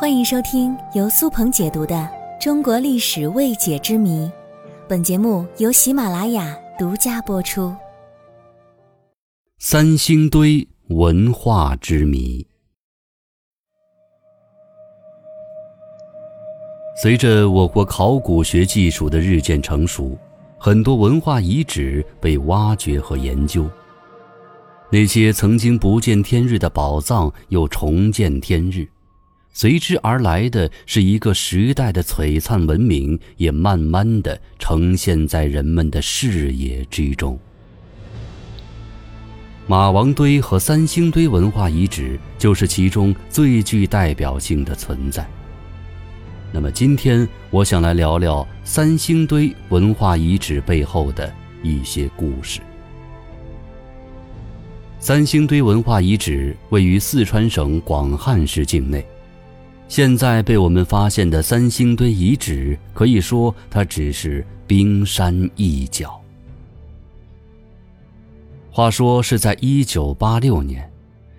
欢迎收听由苏鹏解读的《中国历史未解之谜》，本节目由喜马拉雅独家播出。三星堆文化之谜。随着我国考古学技术的日渐成熟，很多文化遗址被挖掘和研究。那些曾经不见天日的宝藏又重见天日，随之而来的是一个时代的璀璨文明，也慢慢的呈现在人们的视野之中。马王堆和三星堆文化遗址就是其中最具代表性的存在。那么今天我想来聊聊三星堆文化遗址背后的一些故事。三星堆文化遗址位于四川省广汉市境内，现在被我们发现的三星堆遗址可以说它只是冰山一角。话说是在一九八六年，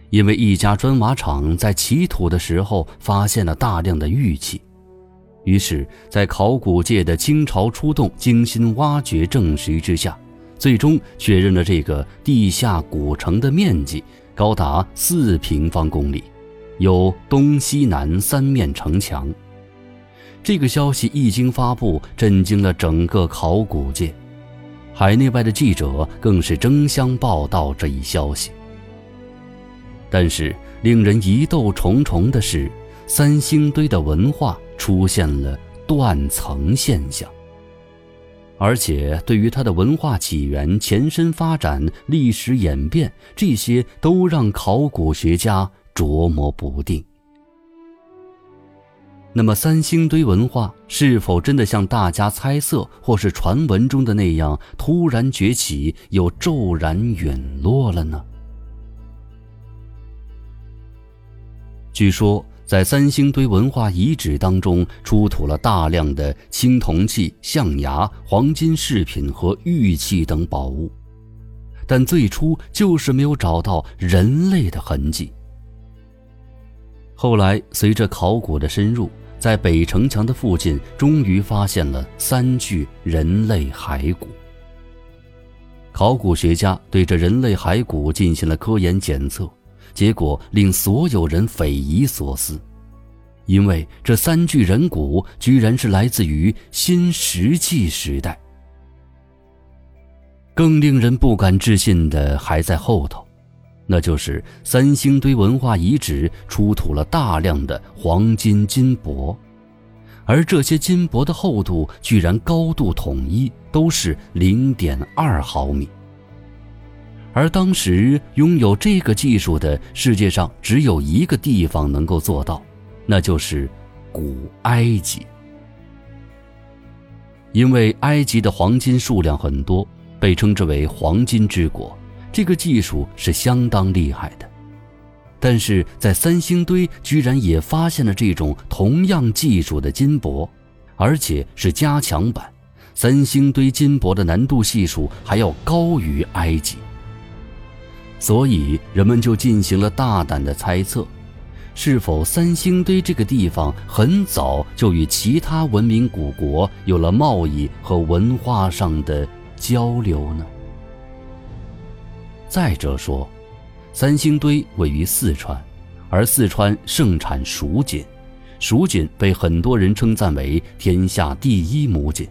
因为一家砖瓦厂在起土的时候发现了大量的玉器。于是，在考古界的倾巢出动、精心挖掘证实之下，最终确认了这个地下古城的面积高达四平方公里，有东西南三面城墙。这个消息一经发布，震惊了整个考古界，海内外的记者更是争相报道这一消息。但是，令人疑窦重重的是，三星堆的文化。出现了断层现象，而且对于它的文化起源、前身发展、历史演变，这些都让考古学家琢磨不定。那么，三星堆文化是否真的像大家猜测或是传闻中的那样突然崛起，又骤然陨落了呢？据说。在三星堆文化遗址当中，出土了大量的青铜器、象牙、黄金饰品和玉器等宝物，但最初就是没有找到人类的痕迹。后来，随着考古的深入，在北城墙的附近，终于发现了三具人类骸骨。考古学家对这人类骸骨进行了科研检测。结果令所有人匪夷所思，因为这三具人骨居然是来自于新石器时代。更令人不敢置信的还在后头，那就是三星堆文化遗址出土了大量的黄金金箔，而这些金箔的厚度居然高度统一，都是零点二毫米。而当时拥有这个技术的世界上只有一个地方能够做到，那就是古埃及。因为埃及的黄金数量很多，被称之为“黄金之国”，这个技术是相当厉害的。但是在三星堆居然也发现了这种同样技术的金箔，而且是加强版。三星堆金箔的难度系数还要高于埃及。所以人们就进行了大胆的猜测：是否三星堆这个地方很早就与其他文明古国有了贸易和文化上的交流呢？再者说，三星堆位于四川，而四川盛产蜀锦，蜀锦被很多人称赞为天下第一母锦，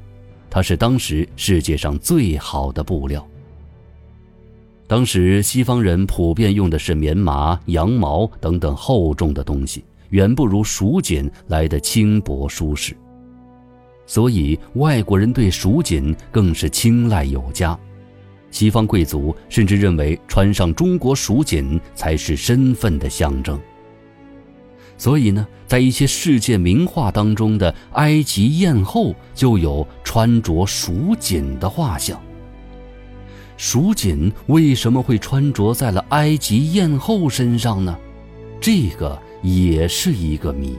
它是当时世界上最好的布料。当时西方人普遍用的是棉麻、羊毛等等厚重的东西，远不如蜀锦来的轻薄舒适，所以外国人对蜀锦更是青睐有加。西方贵族甚至认为穿上中国蜀锦才是身份的象征。所以呢，在一些世界名画当中的埃及艳后就有穿着蜀锦的画像。蜀锦为什么会穿着在了埃及艳后身上呢？这个也是一个谜。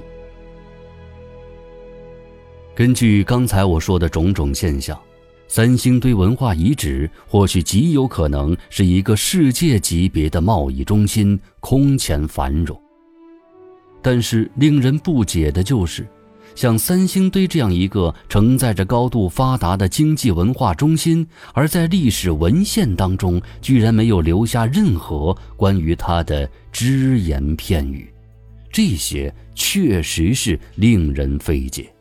根据刚才我说的种种现象，三星堆文化遗址或许极有可能是一个世界级别的贸易中心，空前繁荣。但是令人不解的就是，像三星堆这样一个承载着高度发达的经济文化中心，而在历史文献当中居然没有留下任何关于它的只言片语，这些确实是令人费解。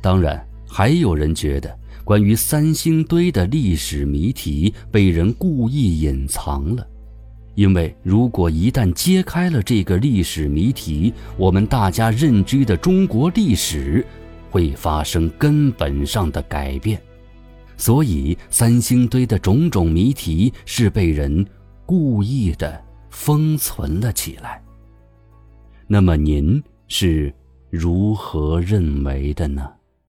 当然，还有人觉得，关于三星堆的历史谜题被人故意隐藏了。因为如果一旦揭开了这个历史谜题，我们大家认知的中国历史会发生根本上的改变，所以三星堆的种种谜题是被人故意的封存了起来。那么您是如何认为的呢？